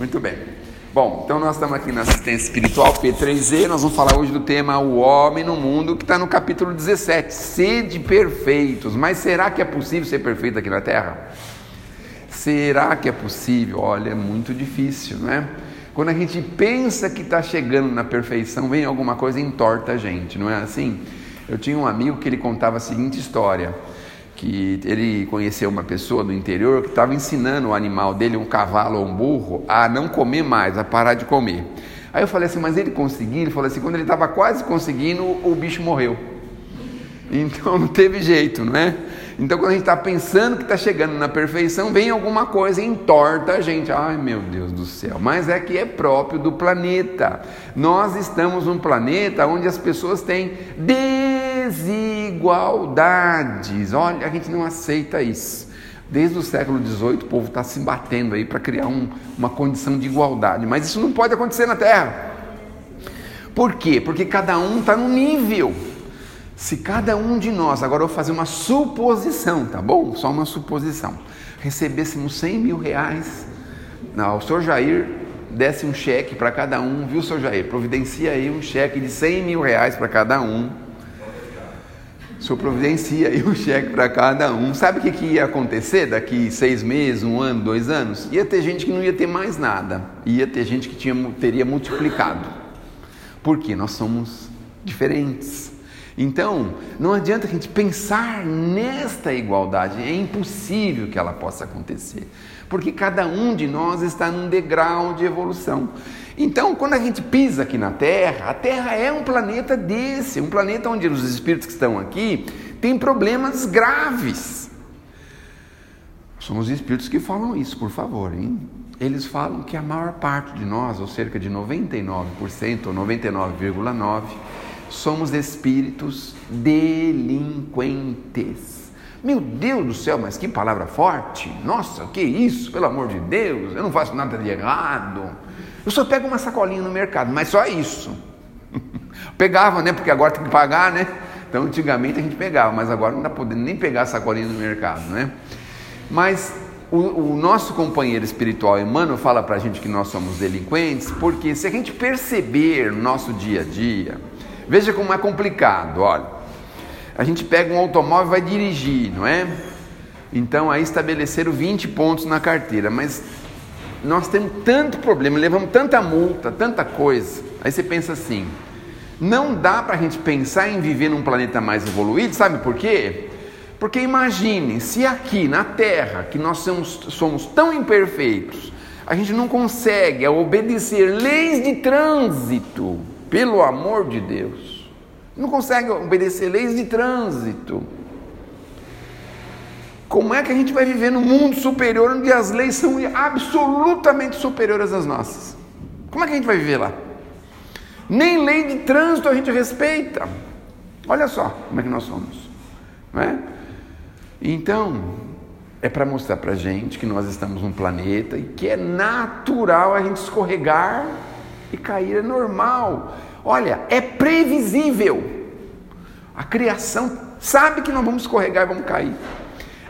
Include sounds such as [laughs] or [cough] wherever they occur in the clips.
Muito bem. Bom, então nós estamos aqui na assistência espiritual P3E. Nós vamos falar hoje do tema O Homem no Mundo, que está no capítulo 17. Sede perfeitos. Mas será que é possível ser perfeito aqui na Terra? Será que é possível? Olha, é muito difícil, não é? Quando a gente pensa que está chegando na perfeição, vem alguma coisa e entorta a gente, não é assim? Eu tinha um amigo que ele contava a seguinte história que ele conheceu uma pessoa do interior que estava ensinando o animal dele, um cavalo ou um burro, a não comer mais, a parar de comer. Aí eu falei assim, mas ele conseguiu? Ele falou assim, quando ele estava quase conseguindo, o bicho morreu. Então não teve jeito, não é? Então quando a gente está pensando que está chegando na perfeição, vem alguma coisa e entorta a gente. Ai meu Deus do céu, mas é que é próprio do planeta. Nós estamos num planeta onde as pessoas têm desigualdades. Olha, a gente não aceita isso. Desde o século XVIII, o povo está se batendo aí para criar um, uma condição de igualdade. Mas isso não pode acontecer na Terra. Por quê? Porque cada um está no nível. Se cada um de nós, agora eu vou fazer uma suposição, tá bom? Só uma suposição. Recebêssemos 100 mil reais, não, o senhor Jair desse um cheque para cada um, viu, senhor Jair? Providencia aí um cheque de 100 mil reais para cada um o senhor providencia aí um cheque para cada um. Sabe o que, que ia acontecer daqui seis meses, um ano, dois anos? Ia ter gente que não ia ter mais nada. Ia ter gente que tinha, teria multiplicado. Porque nós somos diferentes. Então, não adianta a gente pensar nesta igualdade, é impossível que ela possa acontecer, porque cada um de nós está num degrau de evolução. Então, quando a gente pisa aqui na Terra, a Terra é um planeta desse, um planeta onde os espíritos que estão aqui têm problemas graves. São os espíritos que falam isso, por favor, hein? Eles falam que a maior parte de nós, ou cerca de 99% ou 99,9%, somos espíritos delinquentes. Meu Deus do céu, mas que palavra forte! Nossa, que isso, pelo amor de Deus, eu não faço nada de errado. Eu só pego uma sacolinha no mercado, mas só isso. [laughs] Pegava, né? Porque agora tem que pagar, né? Então, antigamente a gente pegava, mas agora não dá podendo nem pegar a sacolinha no mercado, né? Mas o, o, nosso companheiro espiritual Emmanuel fala para a gente que nós somos delinquentes, porque se a gente perceber no nosso dia a dia, veja como é complicado, olha. A gente pega um automóvel e vai dirigir, não é? Então aí estabeleceram 20 pontos na carteira, mas nós temos tanto problema, levamos tanta multa, tanta coisa. Aí você pensa assim: não dá para a gente pensar em viver num planeta mais evoluído, sabe por quê? Porque imagine se aqui na Terra, que nós somos, somos tão imperfeitos, a gente não consegue obedecer leis de trânsito, pelo amor de Deus, não consegue obedecer leis de trânsito. Como é que a gente vai viver num mundo superior onde as leis são absolutamente superiores às nossas? Como é que a gente vai viver lá? Nem lei de trânsito a gente respeita. Olha só como é que nós somos. Não é? Então, é para mostrar para a gente que nós estamos num planeta e que é natural a gente escorregar e cair, é normal. Olha, é previsível. A criação sabe que nós vamos escorregar e vamos cair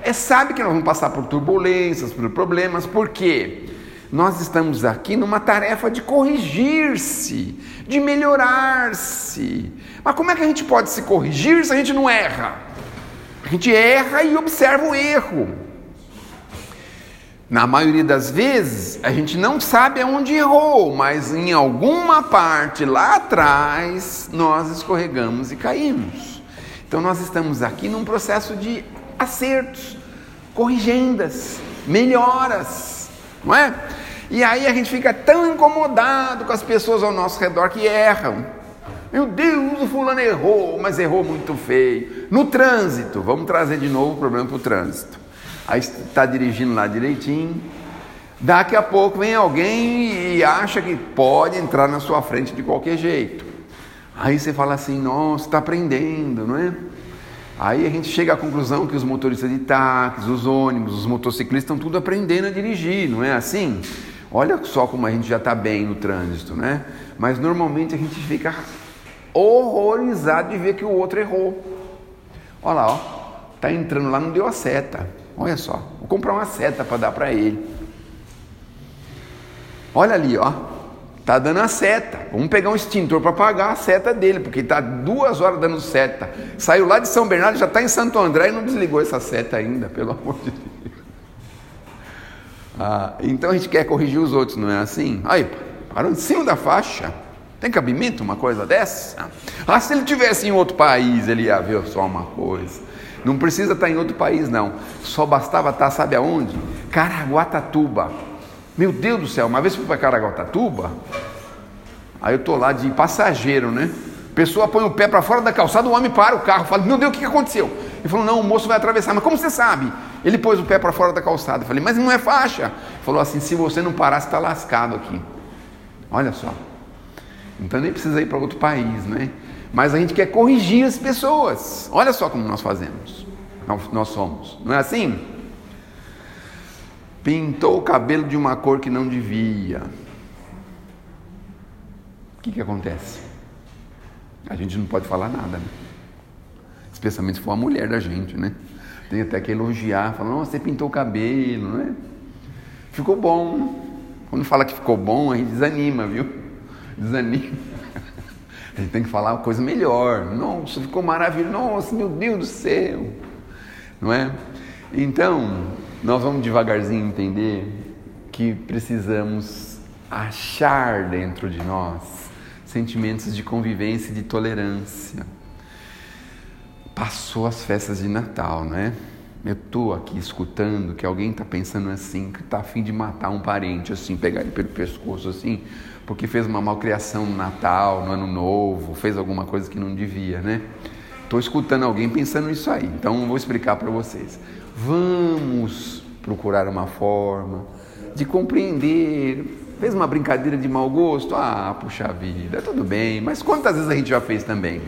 é, sabe que nós vamos passar por turbulências, por problemas, porque nós estamos aqui numa tarefa de corrigir-se, de melhorar-se. Mas como é que a gente pode se corrigir se a gente não erra? A gente erra e observa o erro. Na maioria das vezes, a gente não sabe aonde errou, mas em alguma parte lá atrás nós escorregamos e caímos. Então nós estamos aqui num processo de acertos, corrigendas, melhoras, não é? E aí a gente fica tão incomodado com as pessoas ao nosso redor que erram. Meu Deus, o fulano errou, mas errou muito feio. No trânsito, vamos trazer de novo o problema para o trânsito. Aí está dirigindo lá direitinho. Daqui a pouco vem alguém e acha que pode entrar na sua frente de qualquer jeito. Aí você fala assim, nossa, está aprendendo, não é? Aí a gente chega à conclusão que os motoristas de táxis, os ônibus, os motociclistas estão tudo aprendendo a dirigir, não é assim? Olha só como a gente já está bem no trânsito, né? Mas normalmente a gente fica horrorizado de ver que o outro errou. Olha lá, ó, tá entrando lá, não deu a seta. Olha só, vou comprar uma seta para dar para ele. Olha ali, ó. Tá dando a seta. Vamos pegar um extintor para apagar a seta dele, porque está duas horas dando seta. Saiu lá de São Bernardo, já está em Santo André e não desligou essa seta ainda, pelo amor de Deus. Ah, então a gente quer corrigir os outros, não é assim? Aí, parou em cima da faixa. Tem cabimento uma coisa dessa? Ah, se ele tivesse em outro país, ele ia ver só uma coisa. Não precisa estar em outro país, não. Só bastava estar, sabe aonde? Caraguatatuba. Meu Deus do céu, uma vez fui para Caraguatatuba, aí eu tô lá de passageiro, né? Pessoa põe o pé para fora da calçada, o homem para o carro, fala: Meu Deus, o que aconteceu? Ele falou: Não, o moço vai atravessar. Mas como você sabe? Ele pôs o pé para fora da calçada. Eu falei: Mas não é faixa. Ele falou assim: Se você não parar, você está lascado aqui. Olha só. Então nem precisa ir para outro país, né? Mas a gente quer corrigir as pessoas. Olha só como nós fazemos. Nós somos. Não é assim? Pintou o cabelo de uma cor que não devia. O que, que acontece? A gente não pode falar nada, né? Especialmente se for a mulher da gente, né? Tem até que elogiar, falar, nossa, você pintou o cabelo, né? Ficou bom. Quando fala que ficou bom, a gente desanima, viu? Desanima. A gente tem que falar uma coisa melhor. Nossa, ficou maravilhoso. Nossa, meu Deus do céu. Não é? Então, nós vamos devagarzinho entender que precisamos achar dentro de nós sentimentos de convivência e de tolerância. Passou as festas de Natal, não é? Eu estou aqui escutando que alguém está pensando assim, que está afim de matar um parente, assim, pegar ele pelo pescoço, assim, porque fez uma malcriação no Natal, no Ano Novo, fez alguma coisa que não devia, né? Estou escutando alguém pensando isso aí, então vou explicar para vocês. Vamos procurar uma forma de compreender. Fez uma brincadeira de mau gosto? Ah, puxa vida, tudo bem, mas quantas vezes a gente já fez também?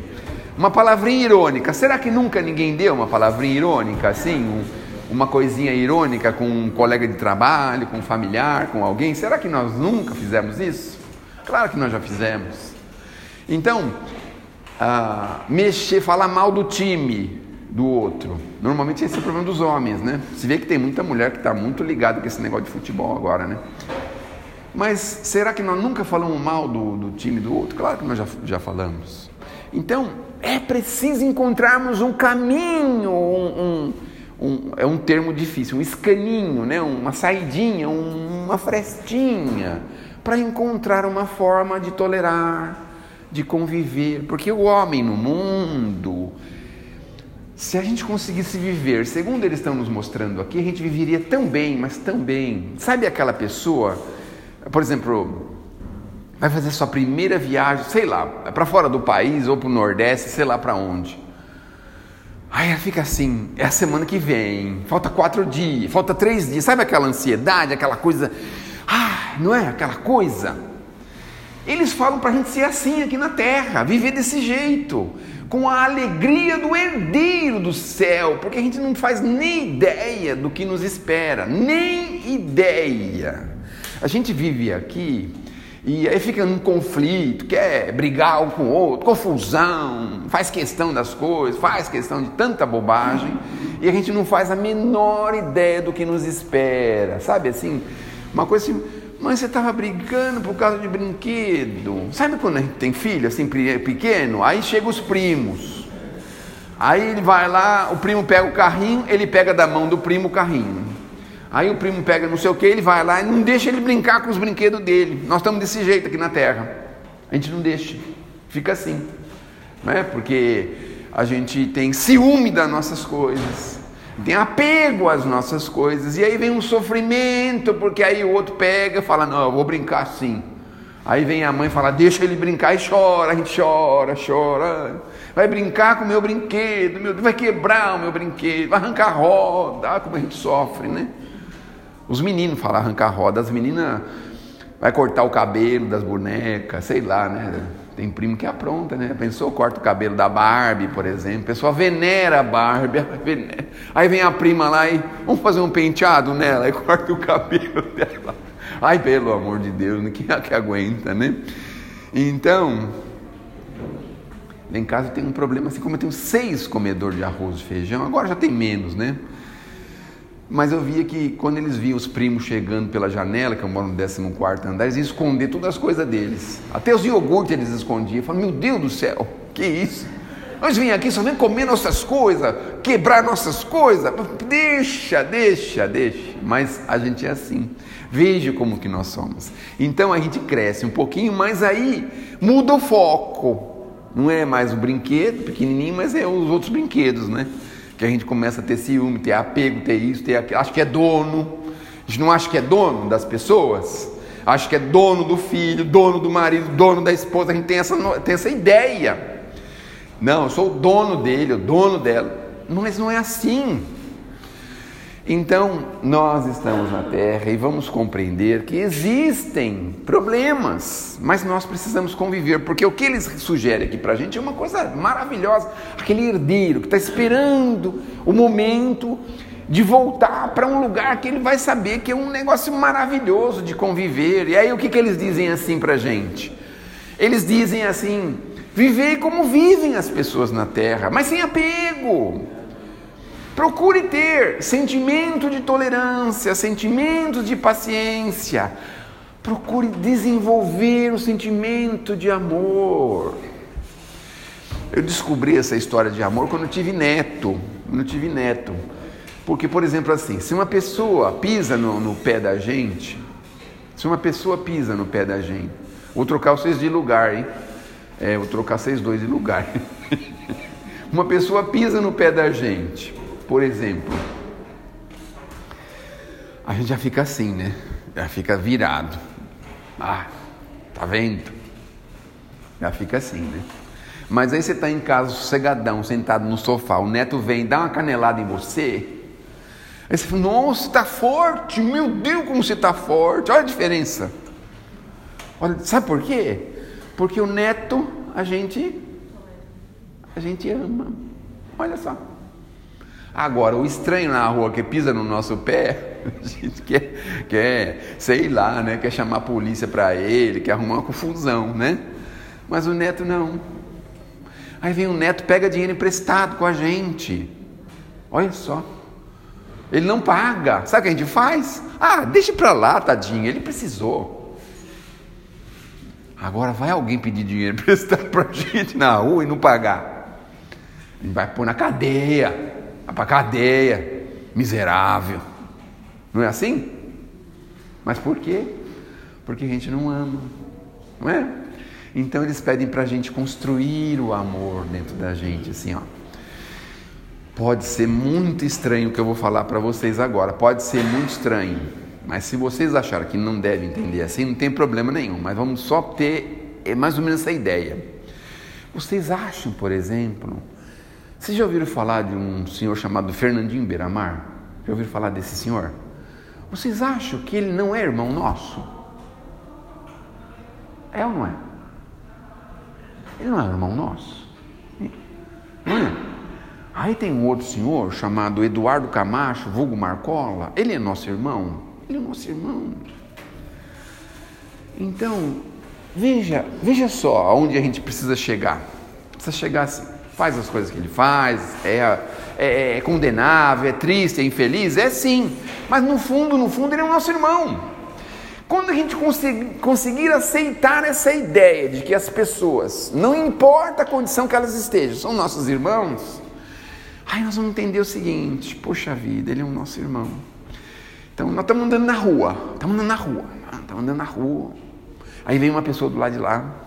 Uma palavrinha irônica, será que nunca ninguém deu uma palavrinha irônica assim? Um, uma coisinha irônica com um colega de trabalho, com um familiar, com alguém? Será que nós nunca fizemos isso? Claro que nós já fizemos. Então, ah, mexer, falar mal do time do outro. Normalmente esse é o problema dos homens, né? Se vê que tem muita mulher que está muito ligada com esse negócio de futebol agora, né? Mas será que nós nunca falamos mal do, do time do outro? Claro que nós já, já falamos. Então, é preciso encontrarmos um caminho, um, um, um, é um termo difícil, um escaninho, né? uma saidinha, uma frestinha, para encontrar uma forma de tolerar, de conviver. Porque o homem no mundo, se a gente conseguisse viver, segundo eles estão nos mostrando aqui, a gente viveria tão bem, mas tão bem. Sabe aquela pessoa, por exemplo, vai fazer sua primeira viagem, sei lá, para fora do país ou para o Nordeste, sei lá para onde. Aí ela fica assim, é a semana que vem, falta quatro dias, falta três dias, sabe aquela ansiedade, aquela coisa, ah, não é aquela coisa? Eles falam para a gente ser assim aqui na terra, viver desse jeito, com a alegria do herdeiro do céu, porque a gente não faz nem ideia do que nos espera, nem ideia. A gente vive aqui e aí fica num conflito, quer brigar um com o outro, confusão, faz questão das coisas, faz questão de tanta bobagem, e a gente não faz a menor ideia do que nos espera, sabe assim? Uma coisa assim, mas você estava brigando por causa de brinquedo. Sabe quando a gente tem filho assim pequeno? Aí chegam os primos. Aí ele vai lá, o primo pega o carrinho, ele pega da mão do primo o carrinho. Aí o primo pega não sei o que, ele vai lá e não deixa ele brincar com os brinquedos dele. Nós estamos desse jeito aqui na terra. A gente não deixa. Fica assim. Né? Porque a gente tem ciúme das nossas coisas. Tem apego às nossas coisas. E aí vem um sofrimento, porque aí o outro pega e fala, não, eu vou brincar sim. Aí vem a mãe e fala, deixa ele brincar e chora, a gente chora, chora. Vai brincar com o meu brinquedo, meu, vai quebrar o meu brinquedo, vai arrancar a roda, ah, como a gente sofre, né? Os meninos falam arrancar roda, as meninas vai cortar o cabelo das bonecas, sei lá, né? Tem primo que apronta, né? Pensou, corta o cabelo da Barbie, por exemplo. A pessoa venera a Barbie. [laughs] Venera. Aí vem a prima lá e vamos fazer um penteado nela [laughs] e corta o cabelo [laughs] dela. Ai, pelo amor de Deus, quem é que aguenta, né? Então, lá em casa tem um problema assim, como eu tenho seis comedores de arroz e feijão, agora já tem menos, né? Mas eu via que quando eles viam os primos chegando pela janela, que eu moro no 14 andar, eles iam esconder todas as coisas deles. Até os iogurtes eles escondiam. Eu falei, meu Deus do céu, que isso? Nós vim aqui só vem comer nossas coisas, quebrar nossas coisas. Deixa, deixa, deixa. Mas a gente é assim. Veja como que nós somos. Então a gente cresce um pouquinho, mas aí muda o foco. Não é mais o brinquedo pequenininho, mas é os outros brinquedos, né? Que a gente começa a ter ciúme, ter apego, ter isso, ter aquilo. Acho que é dono. A gente não acha que é dono das pessoas. Acho que é dono do filho, dono do marido, dono da esposa. A gente tem essa, tem essa ideia. Não, eu sou o dono dele, o dono dela. Mas não é assim. Então, nós estamos na Terra e vamos compreender que existem problemas, mas nós precisamos conviver, porque o que eles sugerem aqui para a gente é uma coisa maravilhosa. Aquele herdeiro que está esperando o momento de voltar para um lugar que ele vai saber que é um negócio maravilhoso de conviver. E aí, o que, que eles dizem assim para a gente? Eles dizem assim: viver como vivem as pessoas na Terra, mas sem apego Procure ter sentimento de tolerância, sentimento de paciência. Procure desenvolver o sentimento de amor. Eu descobri essa história de amor quando eu tive neto. Quando eu tive neto. Porque, por exemplo, assim, se uma pessoa pisa no, no pé da gente, se uma pessoa pisa no pé da gente, vou trocar vocês de lugar, hein? É, vou trocar vocês dois de lugar. [laughs] uma pessoa pisa no pé da gente por exemplo, a gente já fica assim, né? Já fica virado. Ah, tá vendo? Já fica assim, né? Mas aí você está em casa sossegadão, sentado no sofá, o neto vem dá uma canelada em você. Aí você fala, nossa, está forte, meu Deus, como você está forte, olha a diferença. Olha, sabe por quê? Porque o neto a gente a gente ama. Olha só. Agora, o estranho na rua que pisa no nosso pé, a [laughs] gente quer, quer sei lá, né? quer chamar a polícia para ele, quer arrumar uma confusão, né? Mas o neto não. Aí vem o neto, pega dinheiro emprestado com a gente. Olha só. Ele não paga. Sabe o que a gente faz? Ah, deixa para lá, tadinho, ele precisou. Agora vai alguém pedir dinheiro [laughs] emprestado para a gente na rua e não pagar. Gente vai pôr na cadeia. Vai para cadeia, miserável. Não é assim? Mas por quê? Porque a gente não ama, não é? Então eles pedem para a gente construir o amor dentro da gente, assim, ó. Pode ser muito estranho o que eu vou falar para vocês agora, pode ser muito estranho, mas se vocês acharem que não devem entender assim, não tem problema nenhum, mas vamos só ter é mais ou menos essa ideia. Vocês acham, por exemplo, vocês já ouviram falar de um senhor chamado Fernandinho Beiramar? Já ouviram falar desse senhor? Vocês acham que ele não é irmão nosso? É ou não é? Ele não é irmão nosso? Não é? Aí tem um outro senhor chamado Eduardo Camacho, vulgo Marcola. Ele é nosso irmão? Ele é nosso irmão. Então, veja, veja só aonde a gente precisa chegar. Precisa chegar assim faz as coisas que ele faz, é, é, é condenável, é triste, é infeliz, é sim, mas no fundo, no fundo, ele é o nosso irmão. Quando a gente conseguir, aceitar essa ideia de que as pessoas, não importa a condição que elas estejam, são nossos irmãos, aí nós vamos entender o seguinte: poxa vida, ele é o nosso irmão. Então nós estamos andando na rua, estamos andando na rua, estamos andando na rua. Aí vem uma pessoa do lado de lá,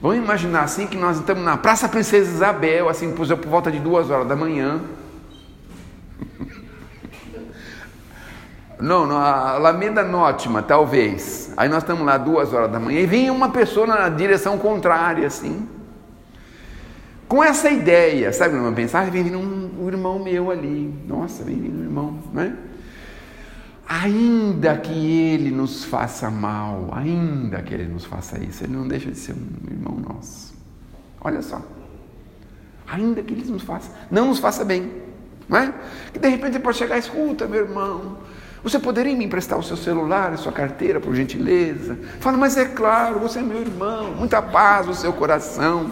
Vamos imaginar assim que nós estamos na Praça Princesa Isabel, assim, por, volta de duas horas da manhã. Não, na Alameda Nótima, talvez. Aí nós estamos lá duas horas da manhã e vem uma pessoa na direção contrária, assim. Com essa ideia, sabe? Pensar, ah, vem vindo um, um irmão meu ali. Nossa, vem vindo um irmão, não é? Ainda que ele nos faça mal, ainda que ele nos faça isso, ele não deixa de ser um irmão nosso. Olha só. Ainda que ele nos faça, não nos faça bem, não é? Que de repente ele pode chegar, escuta, meu irmão, você poderia me emprestar o seu celular, a sua carteira, por gentileza? Fala, mas é claro, você é meu irmão, muita paz no seu coração.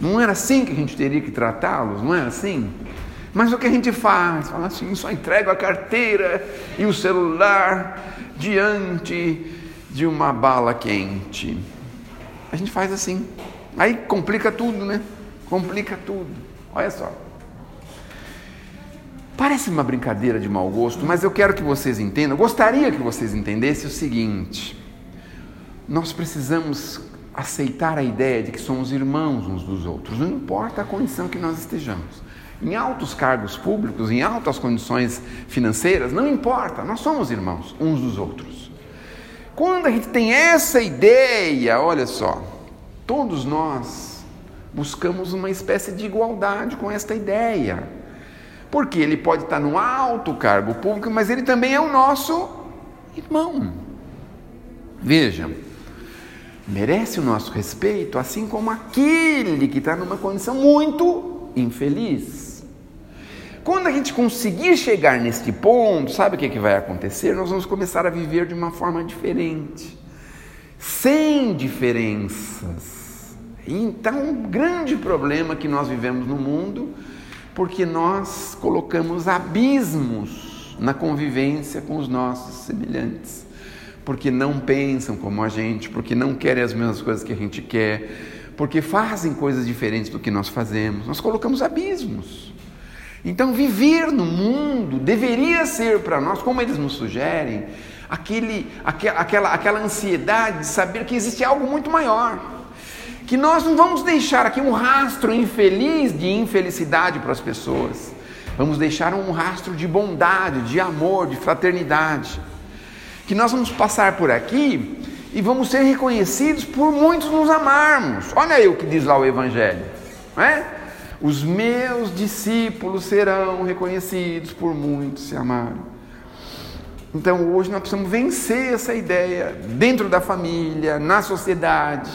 Não era assim que a gente teria que tratá-los, não é assim? Mas o que a gente faz? Fala assim, só entrego a carteira e o celular diante de uma bala quente. A gente faz assim. Aí complica tudo, né? Complica tudo. Olha só. Parece uma brincadeira de mau gosto, mas eu quero que vocês entendam, gostaria que vocês entendessem o seguinte: nós precisamos aceitar a ideia de que somos irmãos uns dos outros, não importa a condição que nós estejamos. Em altos cargos públicos, em altas condições financeiras, não importa, nós somos irmãos uns dos outros. Quando a gente tem essa ideia, olha só, todos nós buscamos uma espécie de igualdade com esta ideia. Porque ele pode estar no alto cargo público, mas ele também é o nosso irmão. Veja, merece o nosso respeito, assim como aquele que está numa condição muito infeliz. Quando a gente conseguir chegar neste ponto, sabe o que, que vai acontecer? Nós vamos começar a viver de uma forma diferente, sem diferenças. Então, um grande problema que nós vivemos no mundo, porque nós colocamos abismos na convivência com os nossos semelhantes porque não pensam como a gente, porque não querem as mesmas coisas que a gente quer, porque fazem coisas diferentes do que nós fazemos. Nós colocamos abismos. Então, viver no mundo deveria ser para nós, como eles nos sugerem, aquele, aquela, aquela ansiedade de saber que existe algo muito maior. Que nós não vamos deixar aqui um rastro infeliz de infelicidade para as pessoas. Vamos deixar um rastro de bondade, de amor, de fraternidade que nós vamos passar por aqui e vamos ser reconhecidos por muitos nos amarmos. Olha aí o que diz lá o Evangelho, não é? Os meus discípulos serão reconhecidos por muitos se amarem. Então hoje nós precisamos vencer essa ideia dentro da família, na sociedade.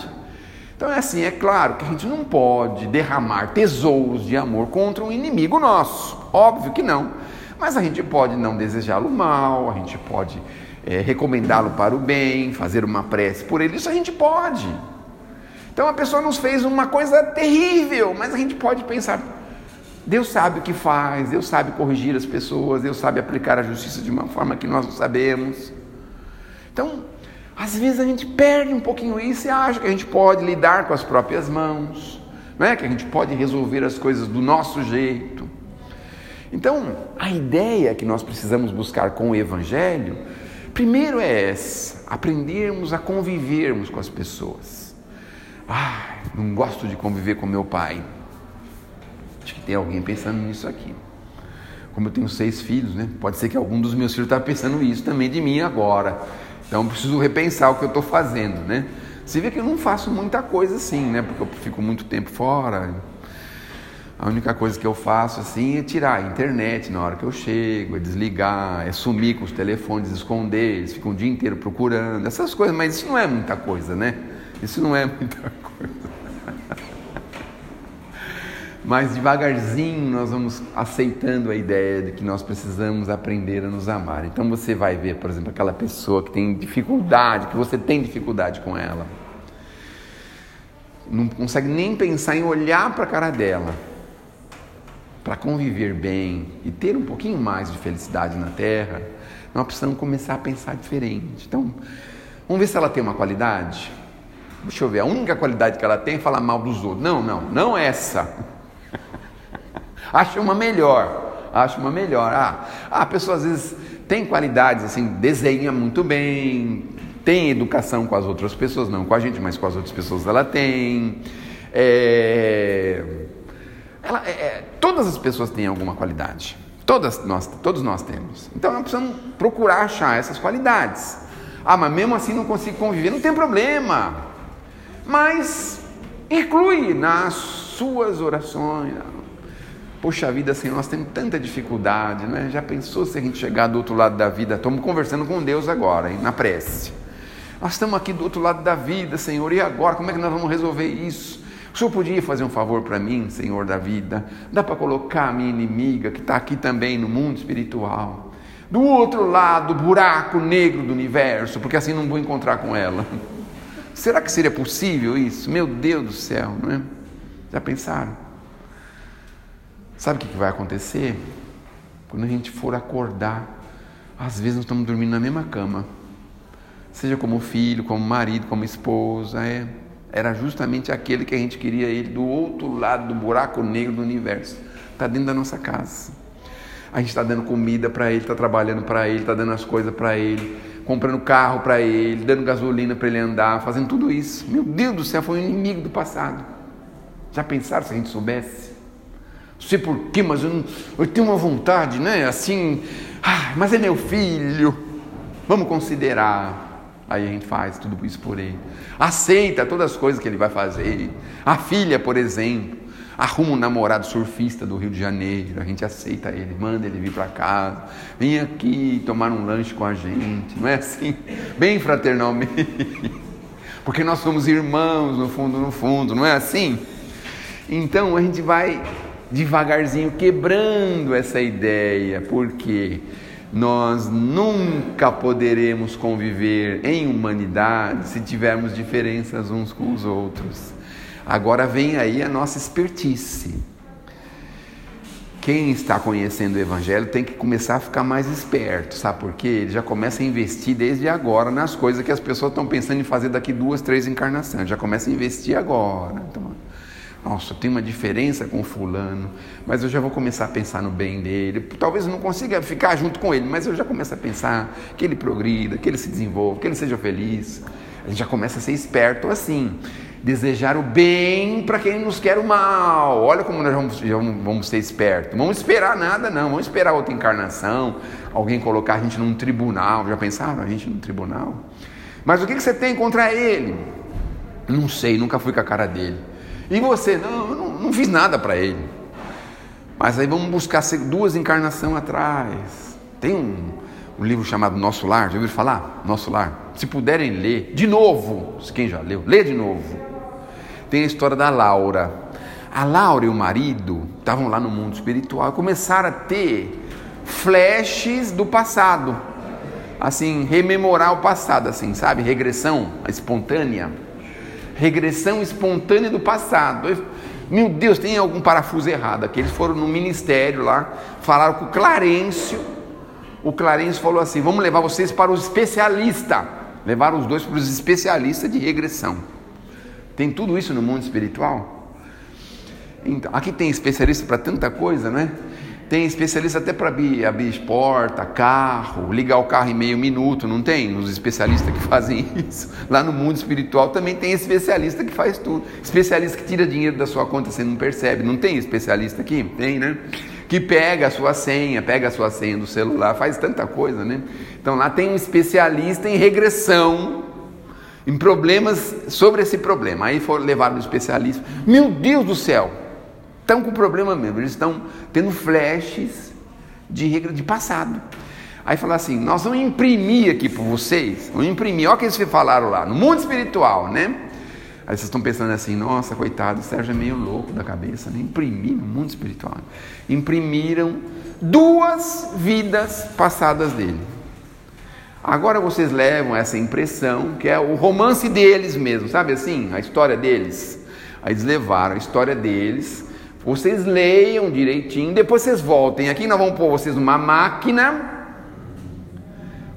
Então é assim, é claro que a gente não pode derramar tesouros de amor contra um inimigo nosso, óbvio que não. Mas a gente pode não desejá-lo mal, a gente pode é, recomendá-lo para o bem, fazer uma prece por ele, isso a gente pode. Então a pessoa nos fez uma coisa terrível, mas a gente pode pensar: Deus sabe o que faz, Deus sabe corrigir as pessoas, Deus sabe aplicar a justiça de uma forma que nós não sabemos. Então, às vezes a gente perde um pouquinho isso e acha que a gente pode lidar com as próprias mãos, não é? que a gente pode resolver as coisas do nosso jeito. Então, a ideia que nós precisamos buscar com o Evangelho Primeiro é essa, aprendermos a convivermos com as pessoas. Ah, não gosto de conviver com meu pai. Acho que tem alguém pensando nisso aqui. Como eu tenho seis filhos, né? Pode ser que algum dos meus filhos está pensando isso também de mim agora. Então preciso repensar o que eu estou fazendo, né? Você vê que eu não faço muita coisa assim, né? Porque eu fico muito tempo fora, a única coisa que eu faço assim é tirar a internet na hora que eu chego, é desligar, é sumir com os telefones, esconder, eles ficam o dia inteiro procurando, essas coisas, mas isso não é muita coisa, né? Isso não é muita coisa. mas devagarzinho nós vamos aceitando a ideia de que nós precisamos aprender a nos amar. Então você vai ver, por exemplo, aquela pessoa que tem dificuldade, que você tem dificuldade com ela. Não consegue nem pensar em olhar para a cara dela para conviver bem e ter um pouquinho mais de felicidade na Terra, nós precisamos começar a pensar diferente. Então, vamos ver se ela tem uma qualidade. Deixa eu ver, a única qualidade que ela tem é falar mal dos outros. Não, não, não essa. Acho uma melhor. Acho uma melhor. Ah, a pessoa às vezes tem qualidades assim, desenha muito bem, tem educação com as outras pessoas, não com a gente, mas com as outras pessoas ela tem. É ela, é, é, todas as pessoas têm alguma qualidade. Todas nós, todos nós temos. Então nós precisamos procurar achar essas qualidades. Ah, mas mesmo assim não consigo conviver, não tem problema. Mas inclui nas suas orações. Poxa vida, assim, nós temos tanta dificuldade, né? Já pensou se a gente chegar do outro lado da vida? Estamos conversando com Deus agora, hein, na prece. Nós estamos aqui do outro lado da vida, Senhor, e agora? Como é que nós vamos resolver isso? O senhor podia fazer um favor para mim, Senhor da vida? Dá para colocar a minha inimiga, que está aqui também no mundo espiritual, do outro lado, buraco negro do universo, porque assim não vou encontrar com ela. Será que seria possível isso? Meu Deus do céu, não é? Já pensaram? Sabe o que vai acontecer? Quando a gente for acordar, às vezes nós estamos dormindo na mesma cama. Seja como filho, como marido, como esposa, é. Era justamente aquele que a gente queria ele do outro lado do buraco negro do universo. Está dentro da nossa casa. A gente está dando comida para ele, está trabalhando para ele, está dando as coisas para ele, comprando carro para ele, dando gasolina para ele andar, fazendo tudo isso. Meu Deus do céu, foi um inimigo do passado. Já pensaram se a gente soubesse? Não sei porquê, mas eu, não, eu tenho uma vontade, né? Assim, ah, mas é meu filho. Vamos considerar. Aí a gente faz tudo isso por ele. Aceita todas as coisas que ele vai fazer. A filha, por exemplo, arruma um namorado surfista do Rio de Janeiro. A gente aceita ele, manda ele vir para casa. Vem aqui tomar um lanche com a gente. Não é assim? Bem fraternalmente. Porque nós somos irmãos, no fundo, no fundo. Não é assim? Então a gente vai devagarzinho quebrando essa ideia. Porque? Nós nunca poderemos conviver em humanidade se tivermos diferenças uns com os outros. Agora vem aí a nossa expertise. Quem está conhecendo o Evangelho tem que começar a ficar mais esperto, sabe por quê? Ele já começa a investir desde agora nas coisas que as pessoas estão pensando em fazer daqui duas, três encarnações. Já começa a investir agora. Então, nossa, tem uma diferença com fulano, mas eu já vou começar a pensar no bem dele. Talvez eu não consiga ficar junto com ele, mas eu já começo a pensar que ele progrida, que ele se desenvolva, que ele seja feliz. A gente já começa a ser esperto assim. Desejar o bem para quem nos quer o mal. Olha como nós vamos, vamos ser espertos. Vamos esperar nada, não. Vamos esperar outra encarnação. Alguém colocar a gente num tribunal. Já pensaram a gente num tribunal? Mas o que você tem contra ele? Não sei, nunca fui com a cara dele. E você? Não, eu não, não fiz nada para ele. Mas aí vamos buscar duas encarnações atrás. Tem um, um, livro chamado Nosso Lar, já ouviram falar? Nosso Lar. Se puderem ler, de novo, quem já leu, lê de novo. Tem a história da Laura. A Laura e o marido estavam lá no mundo espiritual e começaram a ter flashes do passado. Assim, rememorar o passado, assim, sabe? Regressão espontânea regressão espontânea do passado. Meu Deus, tem algum parafuso errado aqui. Eles foram no ministério lá, falaram com o Clarencio. O Clarencio falou assim: vamos levar vocês para o especialista. Levaram os dois para os especialistas de regressão. Tem tudo isso no mundo espiritual? Então, aqui tem especialista para tanta coisa, né? Tem especialista até para abrir, porta, carro, ligar o carro em meio minuto, não tem? Os especialistas que [laughs] fazem isso. Lá no mundo espiritual também tem especialista que faz tudo. Especialista que tira dinheiro da sua conta, você não percebe. Não tem especialista aqui? Tem, né? Que pega a sua senha, pega a sua senha do celular, faz tanta coisa, né? Então lá tem um especialista em regressão, em problemas sobre esse problema. Aí foram levar o especialista. Meu Deus do céu! estão com problema mesmo, eles estão tendo flashes de regra de passado. Aí fala assim: nós vamos imprimir aqui para vocês, vamos imprimir, olha o que eles falaram lá, no mundo espiritual, né? Aí vocês estão pensando assim: nossa, coitado, o Sérgio é meio louco da cabeça, né? Imprimir no mundo espiritual. Imprimiram duas vidas passadas dele. Agora vocês levam essa impressão, que é o romance deles mesmo, sabe assim? A história deles. Aí eles levaram a história deles vocês leiam direitinho, depois vocês voltem. Aqui nós vamos pôr vocês numa máquina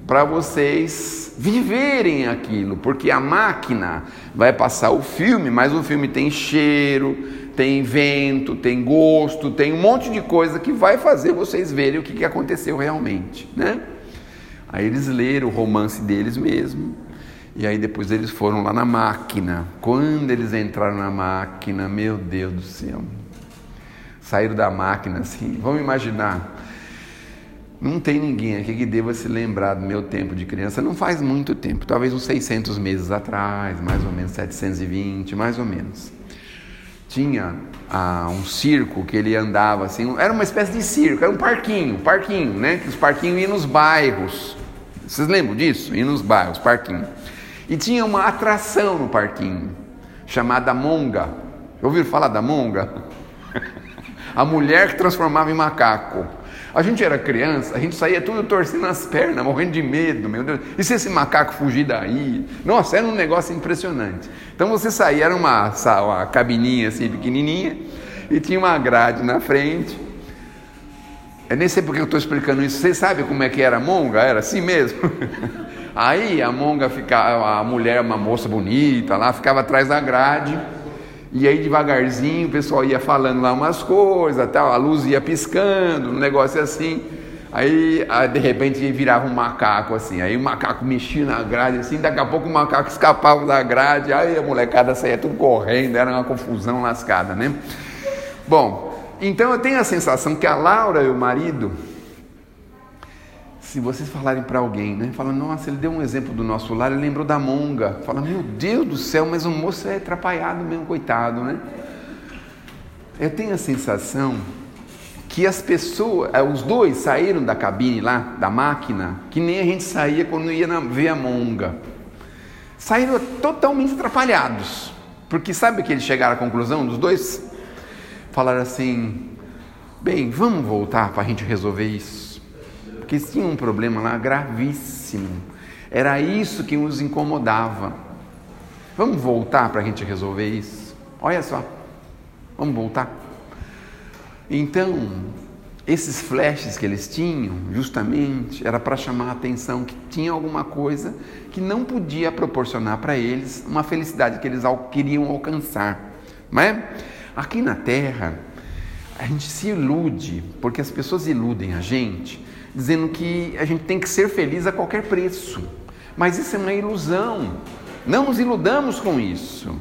para vocês viverem aquilo, porque a máquina vai passar o filme, mas o filme tem cheiro, tem vento, tem gosto, tem um monte de coisa que vai fazer vocês verem o que aconteceu realmente, né? Aí eles leram o romance deles mesmo. E aí depois eles foram lá na máquina. Quando eles entraram na máquina, meu Deus do céu, saíram da máquina assim. Vamos imaginar. Não tem ninguém aqui que deva se lembrar do meu tempo de criança. Não faz muito tempo, talvez uns 600 meses atrás, mais ou menos 720, mais ou menos. Tinha ah, um circo que ele andava assim, era uma espécie de circo, era um parquinho, parquinho, né? Que os parquinhos iam nos bairros. Vocês lembram disso? Iam nos bairros, parquinho. E tinha uma atração no parquinho, chamada Monga. Ouviram falar da Monga? [laughs] a mulher que transformava em macaco. A gente era criança, a gente saía tudo torcendo as pernas, morrendo de medo, meu Deus. E se esse macaco fugir daí? Nossa, era um negócio impressionante. Então você saía, era uma, uma cabininha assim pequenininha, e tinha uma grade na frente, Eu nem sei porque eu estou explicando isso. Vocês sabem como é que era a monga? Era assim mesmo? [laughs] Aí a monga ficava, a mulher, uma moça bonita lá, ficava atrás da grade. E aí devagarzinho o pessoal ia falando lá umas coisas, tal, a luz ia piscando, um negócio assim. Aí, de repente virava um macaco assim, aí o macaco mexia na grade assim, daqui a pouco o macaco escapava da grade, aí a molecada saía tudo correndo, era uma confusão lascada, né? Bom, então eu tenho a sensação que a Laura e o marido, se vocês falarem para alguém, né? Fala, nossa, ele deu um exemplo do nosso lar, ele lembrou da monga. Fala, meu Deus do céu, mas o moço é atrapalhado mesmo, coitado, né? Eu tenho a sensação que as pessoas, eh, os dois saíram da cabine lá, da máquina, que nem a gente saía quando ia ver a monga. Saíram totalmente atrapalhados. Porque sabe que eles chegaram à conclusão dos dois? Falaram assim: bem, vamos voltar para a gente resolver isso. Porque tinha um problema lá gravíssimo. Era isso que os incomodava. Vamos voltar para a gente resolver isso? Olha só, vamos voltar. Então, esses flashes que eles tinham, justamente, era para chamar a atenção que tinha alguma coisa que não podia proporcionar para eles uma felicidade que eles queriam alcançar. Não é? Aqui na Terra, a gente se ilude, porque as pessoas iludem a gente, dizendo que a gente tem que ser feliz a qualquer preço. Mas isso é uma ilusão. Não nos iludamos com isso.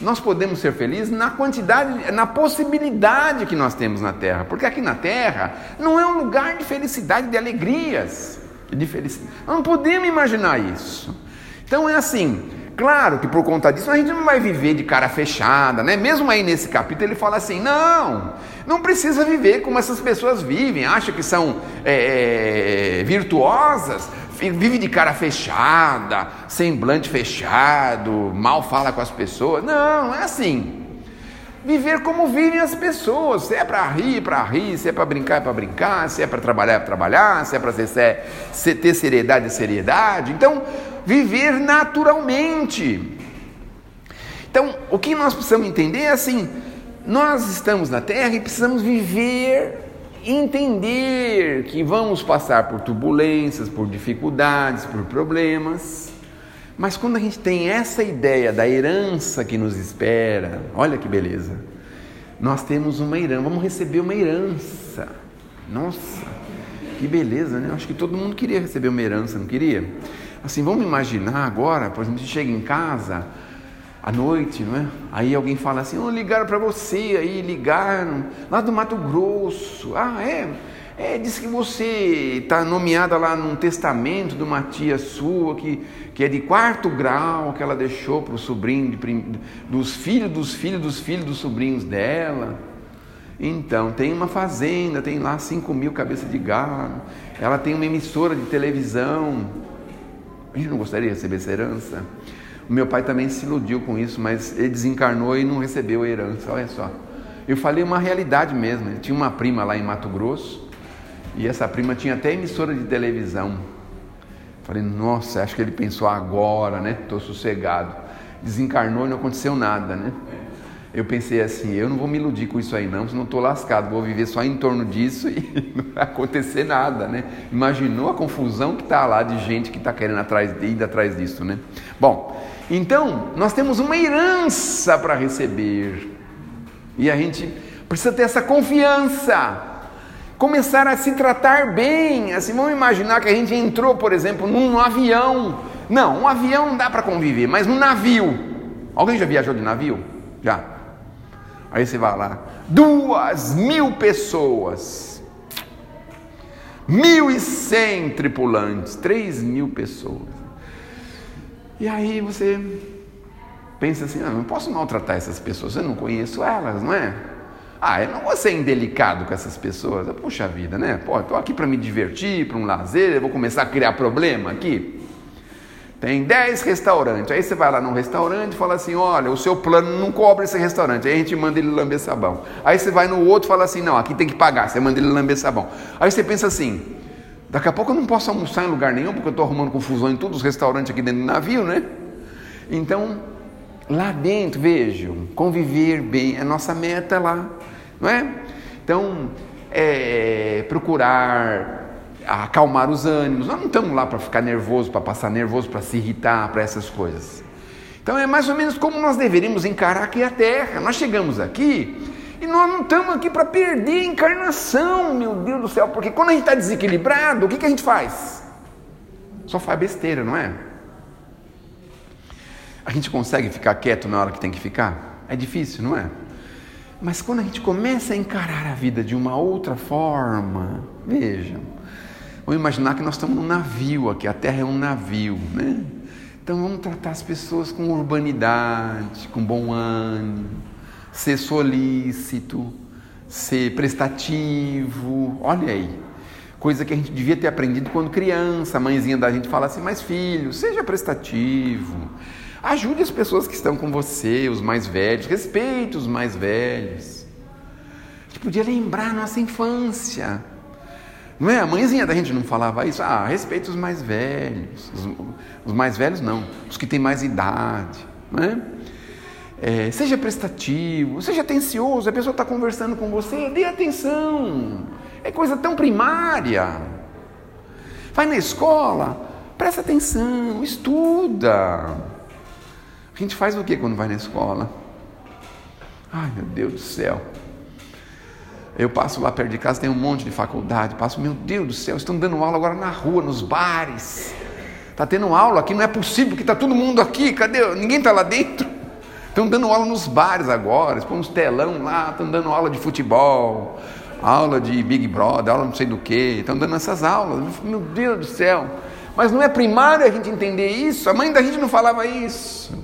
Nós podemos ser felizes na quantidade, na possibilidade que nós temos na Terra, porque aqui na Terra não é um lugar de felicidade, de alegrias, de felicidade. Nós não podemos imaginar isso. Então é assim, claro que por conta disso a gente não vai viver de cara fechada, né? Mesmo aí nesse capítulo ele fala assim: não, não precisa viver como essas pessoas vivem, acha que são é, virtuosas, vive de cara fechada, semblante fechado, mal fala com as pessoas. Não, não é assim. Viver como vivem as pessoas. Se é para rir, para rir. Se é para brincar, é para brincar. Se é para trabalhar, é para trabalhar. Se é para ter seriedade, é seriedade. Então, viver naturalmente. Então, o que nós precisamos entender é assim: nós estamos na Terra e precisamos viver entender que vamos passar por turbulências, por dificuldades, por problemas. Mas quando a gente tem essa ideia da herança que nos espera, olha que beleza. Nós temos uma herança, vamos receber uma herança. Nossa, que beleza, né? Acho que todo mundo queria receber uma herança, não queria? Assim, vamos imaginar agora, por exemplo, você chega em casa, à noite, não é? Aí alguém fala assim: oh, ligaram para você aí, ligaram lá do Mato Grosso. Ah, é? É, diz que você está nomeada lá num testamento de uma tia sua que, que é de quarto grau, que ela deixou para o sobrinho, de, dos filhos dos filhos dos filhos dos sobrinhos dela. Então, tem uma fazenda, tem lá 5 mil cabeças de gado, ela tem uma emissora de televisão. A gente não gostaria de receber essa herança? O meu pai também se iludiu com isso, mas ele desencarnou e não recebeu a herança, olha só. Eu falei uma realidade mesmo. Ele tinha uma prima lá em Mato Grosso e essa prima tinha até emissora de televisão. Falei, nossa, acho que ele pensou agora, né? Estou sossegado. Desencarnou e não aconteceu nada, né? Eu pensei assim, eu não vou me iludir com isso aí não, senão estou lascado, vou viver só em torno disso [laughs] e não vai acontecer nada, né? Imaginou a confusão que está lá de gente que está querendo atrás, ir atrás disso, né? Bom, então, nós temos uma herança para receber. E a gente precisa ter essa confiança. Começar a se tratar bem. Assim, vamos imaginar que a gente entrou, por exemplo, num avião. Não, um avião não dá para conviver, mas num navio. Alguém já viajou de navio? Já. Aí você vai lá, duas mil pessoas, mil e cem tripulantes, três mil pessoas. E aí você pensa assim: ah, não posso maltratar essas pessoas, eu não conheço elas, não é? Ah, eu não vou ser indelicado com essas pessoas. Puxa vida, né? Pô, estou aqui para me divertir, para um lazer, eu vou começar a criar problema aqui. Tem 10 restaurantes. Aí você vai lá num restaurante e fala assim: olha, o seu plano não cobre esse restaurante. Aí a gente manda ele lamber sabão. Aí você vai no outro e fala assim: não, aqui tem que pagar. Você manda ele lamber sabão. Aí você pensa assim: Daqui a pouco eu não posso almoçar em lugar nenhum, porque eu estou arrumando confusão em todos os restaurantes aqui dentro do navio, né? Então, lá dentro, vejam, conviver bem, é nossa meta lá, não é? Então, é, procurar acalmar os ânimos. Nós não estamos lá para ficar nervoso, para passar nervoso, para se irritar, para essas coisas. Então é mais ou menos como nós deveríamos encarar aqui a Terra. Nós chegamos aqui e nós não estamos aqui para perder a encarnação, meu Deus do céu, porque quando a gente está desequilibrado, o que, que a gente faz? Só faz besteira, não é? A gente consegue ficar quieto na hora que tem que ficar? É difícil, não é? Mas quando a gente começa a encarar a vida de uma outra forma, vejam, vamos imaginar que nós estamos num navio aqui, a Terra é um navio, né? Então vamos tratar as pessoas com urbanidade, com bom ânimo, ser solícito, ser prestativo. Olha aí, coisa que a gente devia ter aprendido quando criança. A mãezinha da gente fala assim: mas filho, seja prestativo. Ajude as pessoas que estão com você, os mais velhos, respeite os mais velhos. A gente podia lembrar a nossa infância. Não é? A mãezinha da gente não falava isso. Ah, respeite os mais velhos. Os, os mais velhos não, os que têm mais idade. Não é? É, seja prestativo, seja atencioso. A pessoa está conversando com você, dê atenção. É coisa tão primária. Vai na escola, presta atenção, estuda. A gente faz o que quando vai na escola? Ai meu Deus do céu. Eu passo lá perto de casa, tem um monte de faculdade. Passo, meu Deus do céu, estão dando aula agora na rua, nos bares. Está tendo aula aqui, não é possível que está todo mundo aqui. Cadê? Ninguém está lá dentro. Estão dando aula nos bares agora, põem uns telão lá, estão dando aula de futebol, aula de Big Brother, aula não sei do que, estão dando essas aulas. Meu Deus do céu. Mas não é primário a gente entender isso? A mãe da gente não falava isso.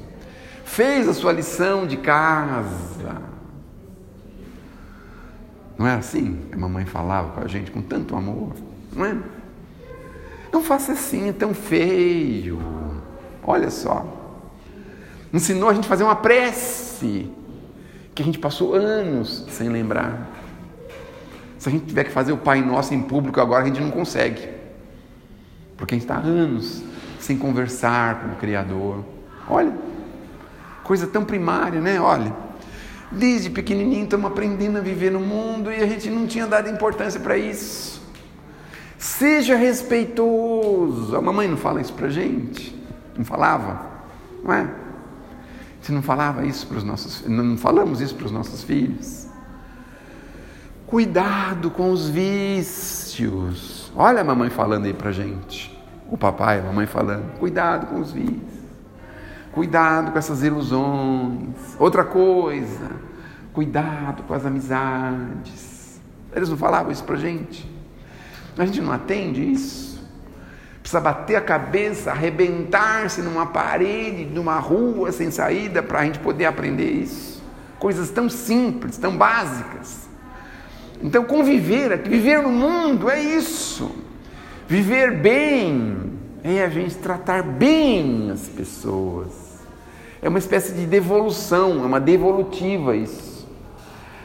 Fez a sua lição de casa não é assim que a mamãe falava com a gente com tanto amor? Não é? Não faça assim, é tão feio. Olha só. Ensinou a gente a fazer uma prece que a gente passou anos sem lembrar. Se a gente tiver que fazer o Pai Nosso em público agora, a gente não consegue. Porque a gente está anos sem conversar com o Criador. Olha, coisa tão primária, né? Olha. Desde pequenininho estamos aprendendo a viver no mundo e a gente não tinha dado importância para isso. Seja respeitoso. A mamãe não fala isso para gente? Não falava? Não é? Você não falava isso para os nossos não falamos isso para os nossos filhos? Cuidado com os vícios. Olha a mamãe falando aí para gente. O papai, a mamãe falando. Cuidado com os vícios. Cuidado com essas ilusões. Outra coisa, cuidado com as amizades. Eles não falavam isso para gente. A gente não atende isso. Precisa bater a cabeça, arrebentar-se numa parede, numa rua sem saída para a gente poder aprender isso. Coisas tão simples, tão básicas. Então, conviver, viver no mundo é isso. Viver bem é a gente tratar bem as pessoas. É uma espécie de devolução, é uma devolutiva isso.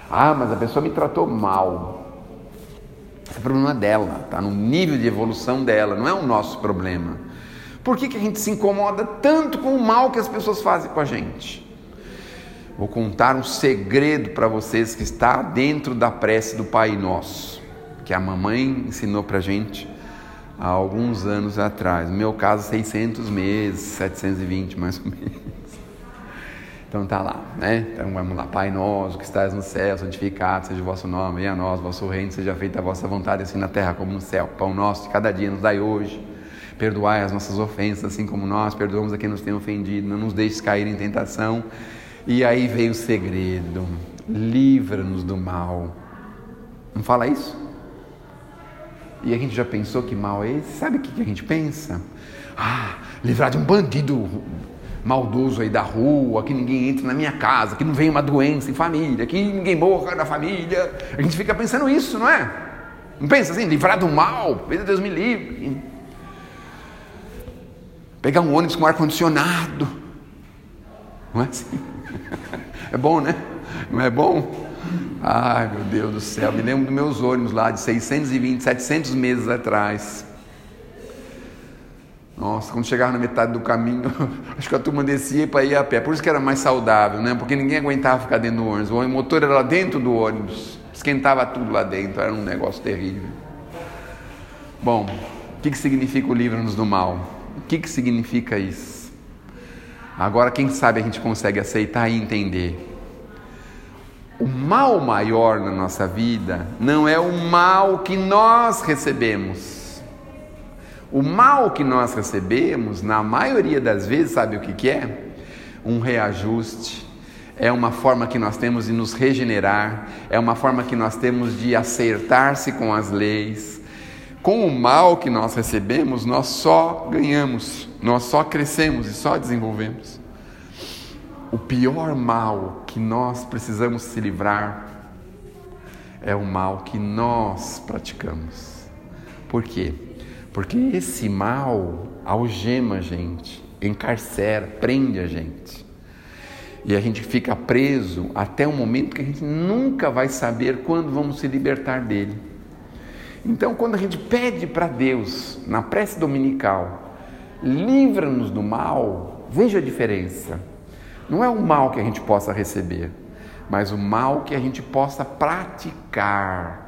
Ah, mas a pessoa me tratou mal. Esse é problema dela, está no nível de evolução dela, não é o nosso problema. Por que, que a gente se incomoda tanto com o mal que as pessoas fazem com a gente? Vou contar um segredo para vocês que está dentro da prece do Pai Nosso, que a mamãe ensinou para a gente há alguns anos atrás. No meu caso, 600 meses, 720 mais ou menos. Então tá lá, né? Então vamos lá, Pai nosso que estás no céu, santificado seja o vosso nome, venha a nós, vosso reino, seja feita a vossa vontade, assim na terra como no céu. Pão nosso de cada dia nos dai hoje. Perdoai as nossas ofensas, assim como nós perdoamos a quem nos tem ofendido. Não nos deixes cair em tentação. E aí veio o segredo: livra-nos do mal. Não fala isso? E a gente já pensou que mal é esse? Sabe o que a gente pensa? Ah, livrar de um bandido maldoso aí da rua, que ninguém entre na minha casa, que não venha uma doença em família, que ninguém morra na família. A gente fica pensando isso, não é? Não pensa assim, livrar do mal, Deus me livre. Pegar um ônibus com ar-condicionado. Não é assim? [laughs] É bom, né? Não é bom? Ai, meu Deus do céu, me lembro dos meus ônibus lá de 620, 700 meses atrás. Nossa, quando chegava na metade do caminho, [laughs] acho que a turma descia para ir a pé. Por isso que era mais saudável, né? Porque ninguém aguentava ficar dentro do ônibus. O motor era lá dentro do ônibus. esquentava tudo lá dentro, era um negócio terrível. Bom, o que, que significa o livro-nos do mal? O que, que significa isso? Agora, quem sabe a gente consegue aceitar e entender. O mal maior na nossa vida não é o mal que nós recebemos. O mal que nós recebemos, na maioria das vezes, sabe o que, que é? Um reajuste, é uma forma que nós temos de nos regenerar, é uma forma que nós temos de acertar-se com as leis. Com o mal que nós recebemos, nós só ganhamos, nós só crescemos e só desenvolvemos o pior mal que nós precisamos se livrar é o mal que nós praticamos. Por quê? Porque esse mal algema a gente, encarcera, prende a gente. E a gente fica preso até o momento que a gente nunca vai saber quando vamos se libertar dele. Então, quando a gente pede para Deus, na prece dominical, livra-nos do mal, veja a diferença. Não é o mal que a gente possa receber, mas o mal que a gente possa praticar.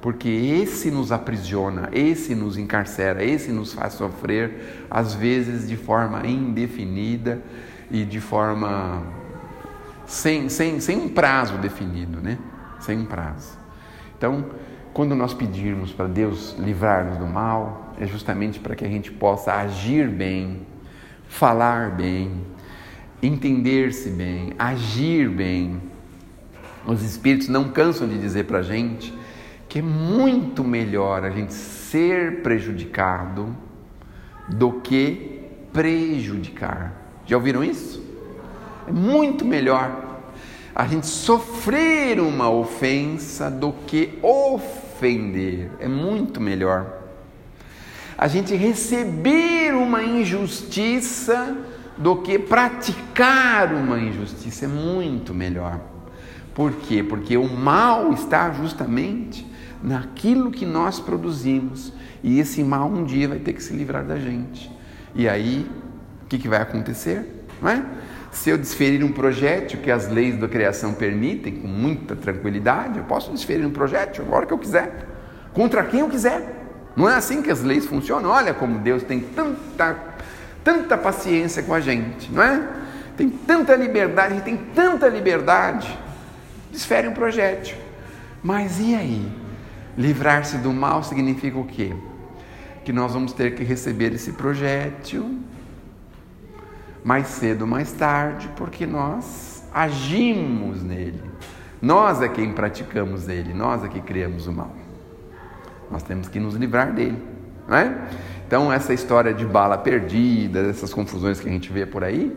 Porque esse nos aprisiona, esse nos encarcera, esse nos faz sofrer, às vezes de forma indefinida e de forma sem, sem, sem um prazo definido, né? Sem um prazo. Então, quando nós pedirmos para Deus livrar-nos do mal, é justamente para que a gente possa agir bem, falar bem, entender-se bem, agir bem. Os espíritos não cansam de dizer para a gente que é muito melhor a gente ser prejudicado do que prejudicar. Já ouviram isso? É muito melhor a gente sofrer uma ofensa do que ofender. É muito melhor. A gente receber uma injustiça do que praticar uma injustiça. É muito melhor. Por quê? Porque o mal está justamente naquilo que nós produzimos. E esse mal um dia vai ter que se livrar da gente. E aí, o que, que vai acontecer? Não é? Se eu desferir um projétil que as leis da criação permitem, com muita tranquilidade, eu posso desferir um projétil a hora que eu quiser, contra quem eu quiser. Não é assim que as leis funcionam. Olha como Deus tem tanta tanta paciência com a gente, não é? Tem tanta liberdade, a gente tem tanta liberdade. Desfere um projétil. Mas e aí? Livrar-se do mal significa o quê? Que nós vamos ter que receber esse projétil mais cedo ou mais tarde, porque nós agimos nele. Nós é quem praticamos ele, nós é que criamos o mal. Nós temos que nos livrar dele, não é? Então, essa história de bala perdida, essas confusões que a gente vê por aí,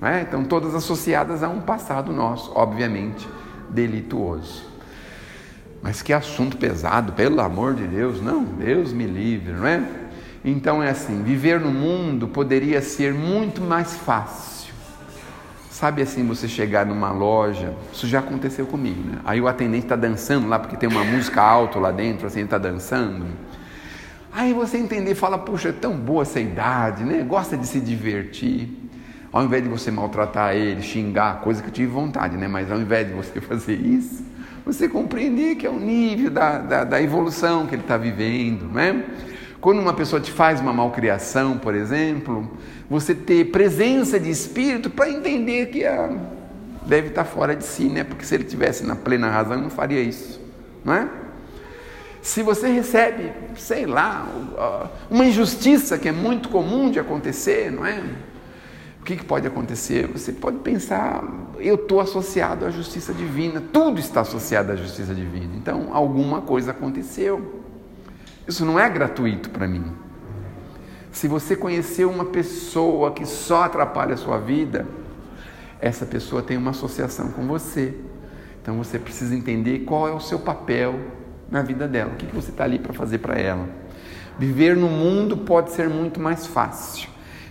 né? então todas associadas a um passado nosso, obviamente, delituoso. Mas que assunto pesado, pelo amor de Deus, não, Deus me livre, não é? Então é assim: viver no mundo poderia ser muito mais fácil. Sabe assim, você chegar numa loja, isso já aconteceu comigo, né? Aí o atendente está dançando lá porque tem uma música alta lá dentro, assim, ele está dançando. Aí você entender, fala, puxa, é tão boa essa idade, né? Gosta de se divertir. Ao invés de você maltratar ele, xingar, coisa que eu tive vontade, né? Mas ao invés de você [laughs] fazer isso, você compreender que é o nível da, da, da evolução que ele está vivendo, né? Quando uma pessoa te faz uma malcriação, por exemplo, você ter presença de espírito para entender que ah, deve estar tá fora de si, né? Porque se ele tivesse na plena razão, não faria isso, não é? Se você recebe, sei lá, uma injustiça que é muito comum de acontecer, não é? O que, que pode acontecer? Você pode pensar, eu estou associado à justiça divina, tudo está associado à justiça divina. Então, alguma coisa aconteceu. Isso não é gratuito para mim. Se você conheceu uma pessoa que só atrapalha a sua vida, essa pessoa tem uma associação com você. Então você precisa entender qual é o seu papel na vida dela. O que você está ali para fazer para ela? Viver no mundo pode ser muito mais fácil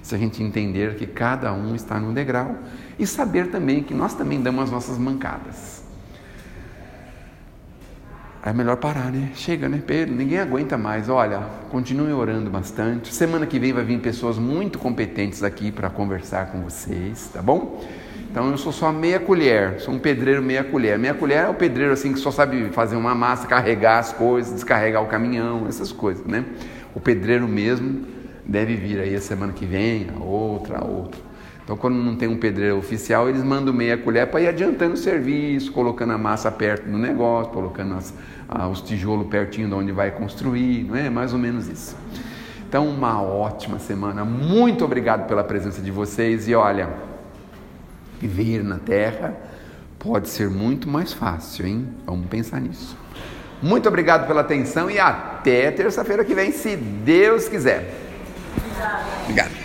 se a gente entender que cada um está no degrau e saber também que nós também damos as nossas mancadas. É melhor parar, né? Chega, né, Pedro? Ninguém aguenta mais. Olha, continue orando bastante. Semana que vem vai vir pessoas muito competentes aqui para conversar com vocês, tá bom? Então eu sou só meia colher, sou um pedreiro meia colher. Meia colher é o pedreiro assim que só sabe fazer uma massa, carregar as coisas, descarregar o caminhão, essas coisas, né? O pedreiro mesmo deve vir aí a semana que vem, a outra, a outra. Então, quando não tem um pedreiro oficial, eles mandam meia colher para ir adiantando o serviço, colocando a massa perto do negócio, colocando as, ah, os tijolos pertinho de onde vai construir, não é? Mais ou menos isso. Então, uma ótima semana. Muito obrigado pela presença de vocês e olha, viver na terra pode ser muito mais fácil, hein? Vamos pensar nisso. Muito obrigado pela atenção e até terça-feira que vem, se Deus quiser. Obrigado.